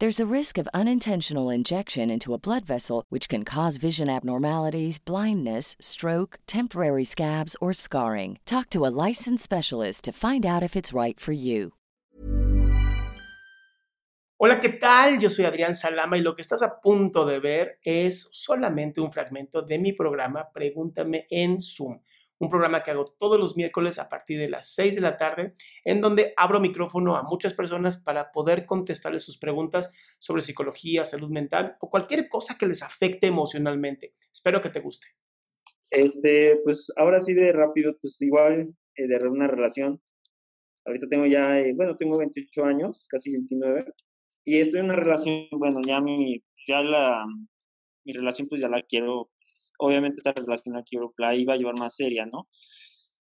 There's a risk of unintentional injection into a blood vessel, which can cause vision abnormalities, blindness, stroke, temporary scabs, or scarring. Talk to a licensed specialist to find out if it's right for you. Hola, ¿qué tal? Yo soy Adrián Salama y lo que estás a punto de ver es solamente un fragmento de mi programa Pregúntame en Zoom un programa que hago todos los miércoles a partir de las 6 de la tarde, en donde abro micrófono a muchas personas para poder contestarles sus preguntas sobre psicología, salud mental o cualquier cosa que les afecte emocionalmente. Espero que te guste. Este, pues ahora sí de rápido, pues igual eh, de una relación. Ahorita tengo ya, eh, bueno, tengo 28 años, casi 29, y estoy en una relación, bueno, ya mi, ya la, mi relación pues ya la quiero pues, obviamente esta relación la quiero, la iba a llevar más seria, ¿no?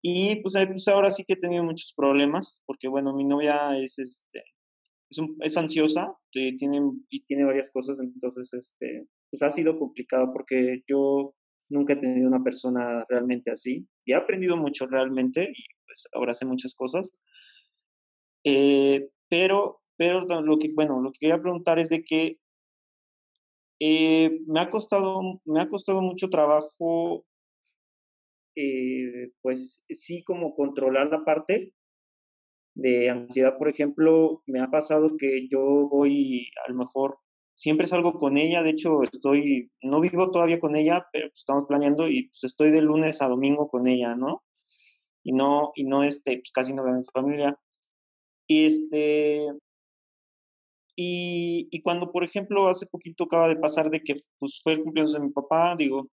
Y pues, pues, ahora sí que he tenido muchos problemas, porque bueno, mi novia es, este, es, es ansiosa y tiene, y tiene varias cosas, entonces, este, pues ha sido complicado porque yo nunca he tenido una persona realmente así y he aprendido mucho realmente y pues ahora sé muchas cosas. Eh, pero, pero lo que, bueno, lo que quería preguntar es de que eh, me, ha costado, me ha costado mucho trabajo, eh, pues sí, como controlar la parte de ansiedad. Por ejemplo, me ha pasado que yo voy, a lo mejor, siempre salgo con ella, de hecho estoy, no vivo todavía con ella, pero pues, estamos planeando y pues estoy de lunes a domingo con ella, ¿no? Y no, y no, este, pues casi no veo a mi familia. Y este, y, cuando, por ejemplo, hace poquito acaba de pasar de que pues, fue el cumpleaños de mi papá, digo,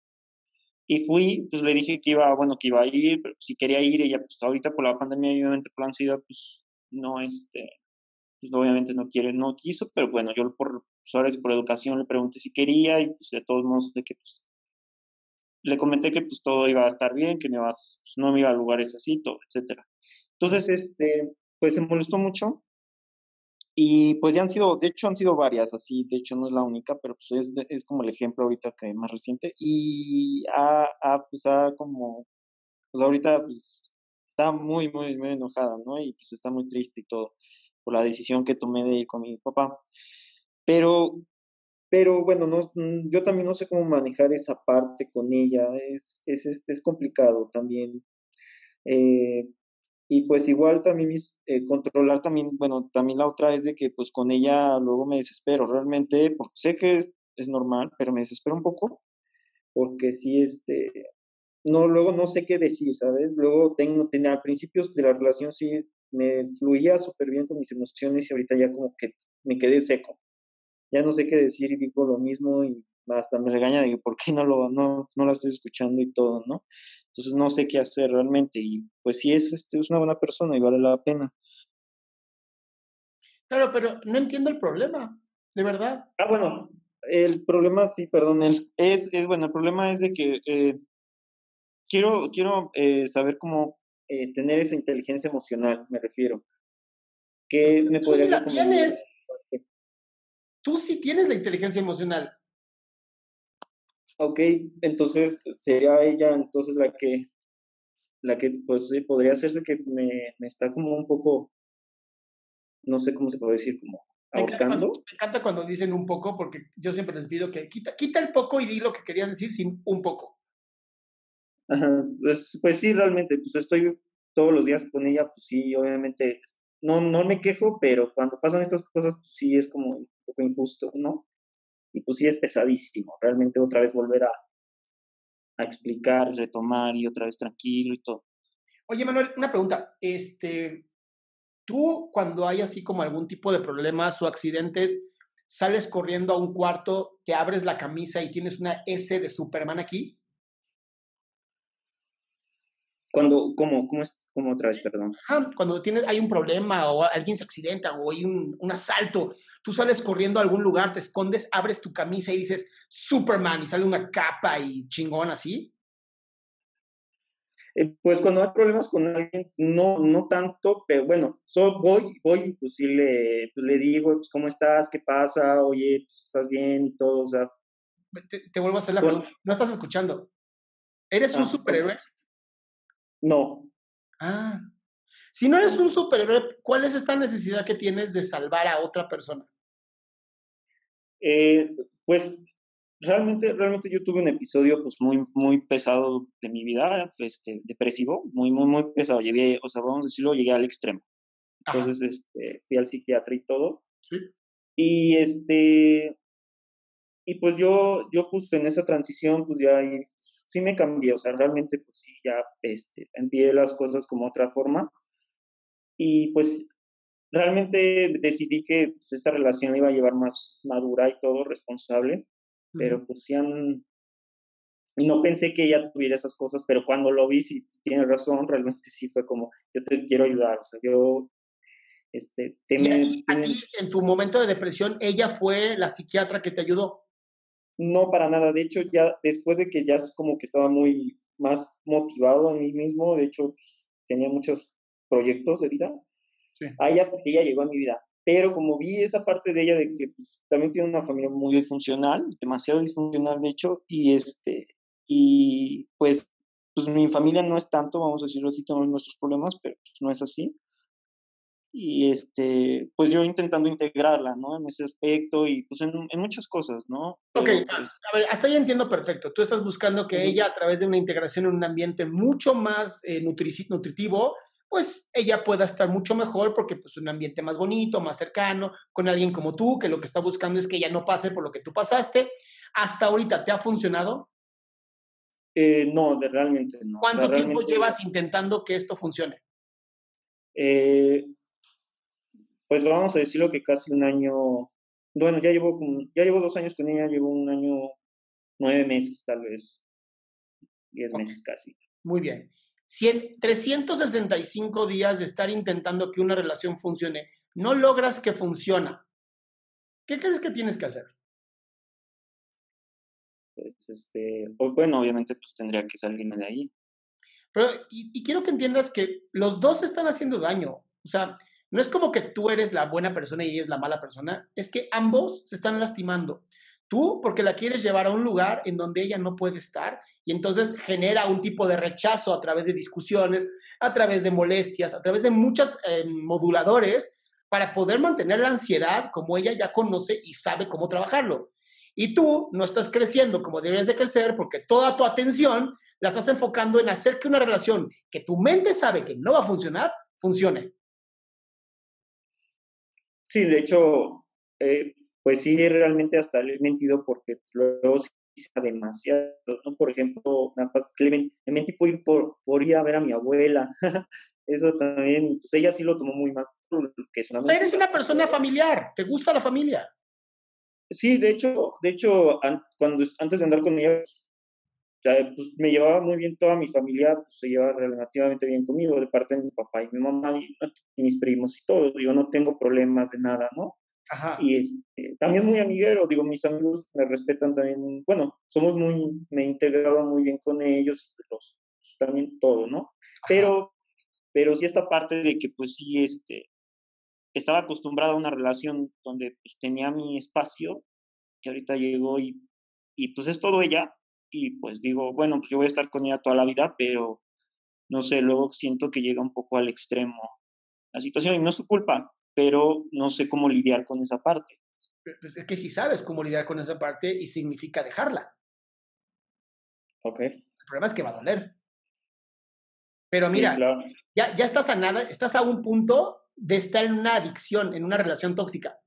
y fui, pues le dije que iba, bueno, que iba a ir, pero si quería ir, ella, pues ahorita por la pandemia y obviamente por la ansiedad, pues no, este, pues obviamente no quiere, no quiso, pero bueno, yo por, pues, por educación le pregunté si quería y pues de todos modos de que pues le comenté que pues todo iba a estar bien, que no, iba, pues, no me iba a lugares así, todo, etcétera. Entonces, este, pues se molestó mucho y pues ya han sido, de hecho han sido varias, así, de hecho no es la única, pero pues es, es como el ejemplo ahorita que más reciente. Y ha, pues ha como, pues ahorita pues está muy, muy, muy enojada, ¿no? Y pues está muy triste y todo por la decisión que tomé de ir con mi papá. Pero, pero bueno, no, yo también no sé cómo manejar esa parte con ella, es, es, este, es complicado también. Eh, y pues igual también eh, controlar también, bueno, también la otra es de que pues con ella luego me desespero realmente, porque sé que es normal, pero me desespero un poco, porque sí, este, no, luego no sé qué decir, ¿sabes? Luego tengo, tenía, a principios de la relación sí me fluía súper bien con mis emociones y ahorita ya como que me quedé seco. Ya no sé qué decir y digo lo mismo y hasta me regaña de por qué no, lo, no, no la estoy escuchando y todo, ¿no? Entonces no sé qué hacer realmente y pues sí es, este, es una buena persona y vale la pena. Claro, pero no entiendo el problema, de verdad. Ah, bueno, el problema sí, perdón, es, es bueno, el problema es de que eh, quiero, quiero eh, saber cómo eh, tener esa inteligencia emocional, me refiero. ¿Qué me podría Tú sí la tienes. Tú sí tienes la inteligencia emocional. Ok, entonces sería ella entonces la que, la que pues sí, podría hacerse que me, me está como un poco, no sé cómo se puede decir, como Me encanta, cuando, ahorcando. me encanta cuando dicen un poco, porque yo siempre les pido que quita, quita el poco y di lo que querías decir sin un poco. Ajá, pues, pues sí, realmente, pues estoy todos los días con ella, pues sí, obviamente, no, no me quejo, pero cuando pasan estas cosas, pues sí es como un poco injusto, ¿no? Y pues sí es pesadísimo, realmente otra vez volver a, a explicar, retomar y otra vez tranquilo y todo. Oye, Manuel, una pregunta. Este, tú cuando hay así como algún tipo de problemas o accidentes, sales corriendo a un cuarto, te abres la camisa y tienes una S de Superman aquí. Cuando, ¿cómo, cómo es, cómo otra vez, perdón? Ajá, Cuando tienes, hay un problema o alguien se accidenta o hay un, un asalto, tú sales corriendo a algún lugar, te escondes, abres tu camisa y dices Superman y sale una capa y chingón así. Eh, pues cuando hay problemas con alguien, no, no tanto, pero bueno, so, voy, voy, y pues sí le, pues le digo, pues, ¿cómo estás? ¿Qué pasa? Oye, pues estás bien y todo, o sea, Te, te vuelvo a hacer la Bueno. pregunta. No estás escuchando. ¿Eres un Ah, superhéroe? No, Ah. Si no eres un superhéroe, ¿cuál es esta necesidad que tienes de salvar a otra persona? Eh, pues realmente, realmente yo tuve un episodio pues muy, muy pesado de mi vida, este, depresivo, muy, muy, muy pesado. Llegué, o sea, vamos a decirlo, llegué al extremo. Ajá. Entonces, este, fui al psiquiatra y todo. Sí. Y este, y pues yo, yo pues en esa transición, pues ya ahí, pues, sí me cambié, o sea, realmente pues sí, ya, este, envié las cosas como otra forma. Y pues realmente decidí que pues, esta relación la iba a llevar más madura y todo, responsable, pero pues sí han... Y no pensé que ella tuviera esas cosas, pero cuando lo vi, sí tiene razón, realmente sí fue como, yo te quiero ayudar, o sea, yo, este, te Y me- ti, en tu momento de depresión, ella fue la psiquiatra que te ayudó. No, para nada. De hecho, ya después de que ya es como que estaba muy más motivado en mí mismo, de hecho, pues, tenía muchos proyectos de vida. Sí. A ella, pues ella llegó a mi vida. Pero como vi esa parte de ella de que pues, también tiene una familia muy disfuncional, demasiado disfuncional, de hecho, y este, y pues, pues mi familia no es tanto, vamos a decirlo así, tenemos nuestros problemas, pero pues, no es así. Y este, pues yo intentando integrarla, ¿no? En ese aspecto y pues en, en muchas cosas, ¿no? Ok, Pero, a, pues, a ver, hasta ahí entiendo perfecto. Tú estás buscando que ella, a través de una integración en un ambiente mucho más eh, nutritivo, pues ella pueda estar mucho mejor porque pues un ambiente más bonito, más cercano, con alguien como tú, que lo que está buscando es que ella no pase por lo que tú pasaste. Hasta ahorita, ¿te ha funcionado? Eh, no, de, realmente no. O sea, ¿Cuánto tiempo realmente, llevas intentando que esto funcione? eh, pues vamos a decirlo que casi un año, bueno, ya llevo, ya llevo dos años con ella, llevo un año, nueve meses tal vez, diez meses casi. Muy bien. Si en 365 días de estar intentando que una relación funcione, no logras que funciona, ¿qué crees que tienes que hacer? Pues, este, o- bueno, obviamente pues tendría que salirme de ahí. Pero, y, y quiero que entiendas que los dos están haciendo daño. O sea, no es como que tú eres la buena persona y ella es la mala persona, es que ambos se están lastimando. Tú porque la quieres llevar a un lugar en donde ella no puede estar y entonces genera un tipo de rechazo a través de discusiones, a través de molestias, a través de muchos eh, moduladores para poder mantener la ansiedad como ella ya conoce y sabe cómo trabajarlo. Y tú no estás creciendo como deberías de crecer porque toda tu atención la estás enfocando en hacer que una relación que tu mente sabe que no va a funcionar, funcione. Sí, de hecho, eh, pues sí, realmente hasta le he mentido porque luego sí demasiado, ¿no? Por ejemplo, pas- que le, men- le mentí por ir, por, por ir a ver a mi abuela. Eso también, pues ella sí lo tomó muy mal, que es una O sea, eres una persona familiar, te gusta la familia. Sí, de hecho, de hecho, an- cuando antes de andar con ella, pues, ya, pues, me llevaba muy bien toda mi familia, pues se lleva relativamente bien conmigo, de parte de mi papá y mi mamá y, y mis primos y todo. Yo no tengo problemas de nada, ¿no? Ajá. Y este, también muy amiguero, digo, mis amigos me respetan también, bueno, somos muy, me he integrado muy bien con ellos, pues, los, pues, también todo, ¿no? Pero, pero sí esta parte de que, pues sí, este, estaba acostumbrada a una relación donde pues, tenía mi espacio y ahorita llegó y, y pues es todo ella y pues digo, bueno, pues yo voy a estar con ella toda la vida, pero no sé, luego siento que llega un poco al extremo la situación y no es su culpa, pero no sé cómo lidiar con esa parte. Pues es que si sabes cómo lidiar con esa parte y significa dejarla. Ok. El problema es que va a doler. Pero mira, ya, ya estás a nada, estás a un punto de estar en una adicción, en una relación tóxica.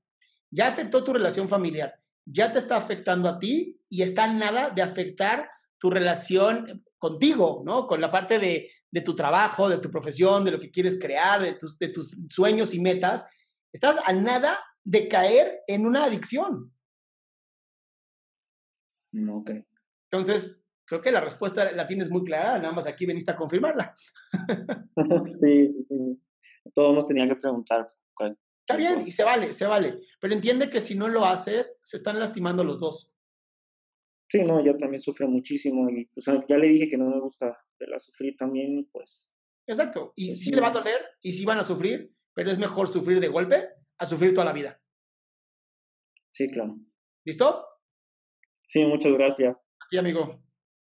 Ya afectó tu relación familiar, ya te está afectando a ti y está a nada de afectar tu relación contigo, ¿no? Con la parte de, de tu trabajo, de tu profesión, de lo que quieres crear, de tus, de tus sueños y metas. Estás a nada de caer en una adicción. No, ok. Entonces, creo que la respuesta la tienes muy clara, nada más aquí veniste a confirmarla. sí, sí, sí. Todos nos tenían que preguntar. Está bien, y se vale, se vale. Pero entiende que si no lo haces, se están lastimando los dos. Sí, no, yo también sufro muchísimo y pues ya le dije que no me gusta la sufrir también, pues. Exacto, y pues sí, le va a doler y sí van a sufrir, pero es mejor sufrir de golpe a sufrir toda la vida. Sí, claro. ¿Listo? Sí, muchas gracias. A amigo.